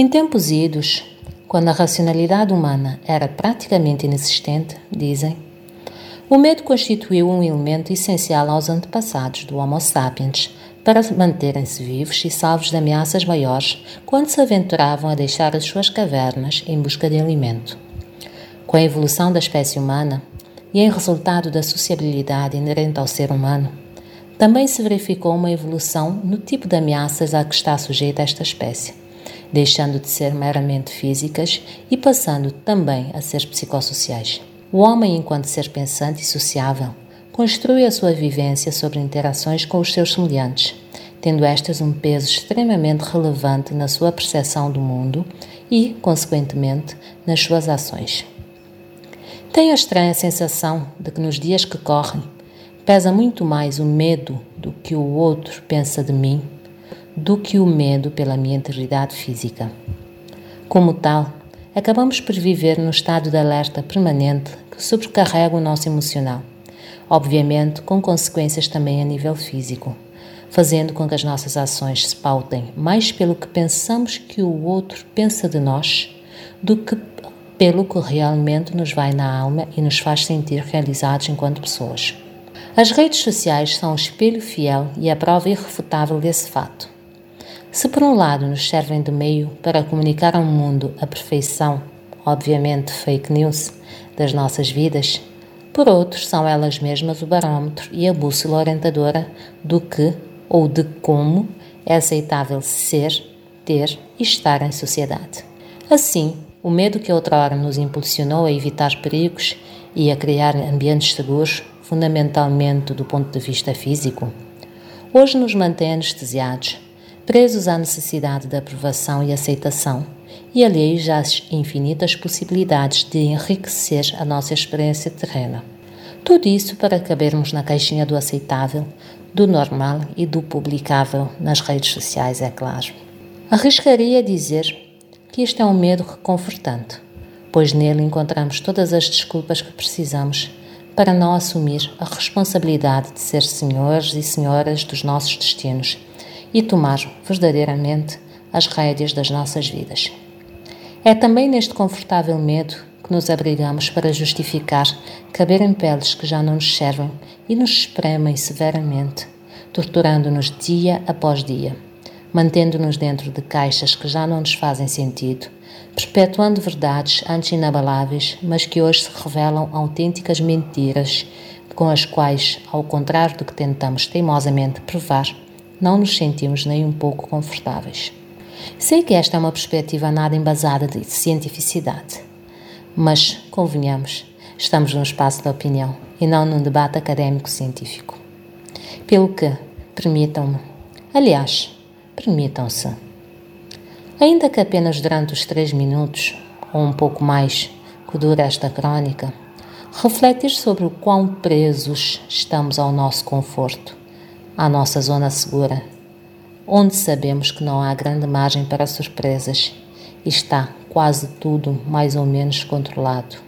Em tempos idos, quando a racionalidade humana era praticamente inexistente, dizem, o medo constituiu um elemento essencial aos antepassados do Homo sapiens para manterem-se vivos e salvos de ameaças maiores quando se aventuravam a deixar as suas cavernas em busca de alimento. Com a evolução da espécie humana e em resultado da sociabilidade inerente ao ser humano, também se verificou uma evolução no tipo de ameaças a que está sujeita esta espécie, deixando de ser meramente físicas e passando também a ser psicossociais. O homem, enquanto ser pensante e sociável, construi a sua vivência sobre interações com os seus semelhantes, tendo estas um peso extremamente relevante na sua percepção do mundo e, consequentemente, nas suas ações. Tenho a estranha sensação de que nos dias que correm pesa muito mais o medo do que o outro pensa de mim do que o medo pela minha integridade física. Como tal, acabamos por viver no estado de alerta permanente que sobrecarrega o nosso emocional, obviamente com consequências também a nível físico, fazendo com que as nossas ações se pautem mais pelo que pensamos que o outro pensa de nós do que pelo que realmente nos vai na alma e nos faz sentir realizados enquanto pessoas. As redes sociais são o espelho fiel e a prova irrefutável desse fato. Se por um lado nos servem de meio para comunicar ao mundo a perfeição, obviamente fake news, das nossas vidas, por outros são elas mesmas o barômetro e a bússola orientadora do que ou de como é aceitável ser, ter e estar em sociedade. Assim, o medo que outrora nos impulsionou a evitar perigos e a criar ambientes seguros, fundamentalmente do ponto de vista físico, hoje nos mantém anestesiados presos à necessidade de aprovação e aceitação, e alheios às infinitas possibilidades de enriquecer a nossa experiência terrena. Tudo isso para cabermos na caixinha do aceitável, do normal e do publicável nas redes sociais, é claro. Arriscaria dizer que este é um medo reconfortante, pois nele encontramos todas as desculpas que precisamos para não assumir a responsabilidade de ser senhores e senhoras dos nossos destinos e tomar verdadeiramente as rédeas das nossas vidas. É também neste confortável medo que nos abrigamos para justificar caber em peles que já não nos servem e nos espremem severamente, torturando-nos dia após dia, mantendo-nos dentro de caixas que já não nos fazem sentido, perpetuando verdades antes inabaláveis, mas que hoje se revelam autênticas mentiras com as quais, ao contrário do que tentamos teimosamente provar, não nos sentimos nem um pouco confortáveis. Sei que esta é uma perspectiva nada embasada de cientificidade, mas, convenhamos, estamos num espaço de opinião e não num debate académico-científico. Pelo que, permitam-me, aliás, permitam-se, ainda que apenas durante os três minutos, ou um pouco mais, que dura esta crónica, refletir sobre o quão presos estamos ao nosso conforto à nossa zona segura, onde sabemos que não há grande margem para surpresas e está quase tudo mais ou menos controlado.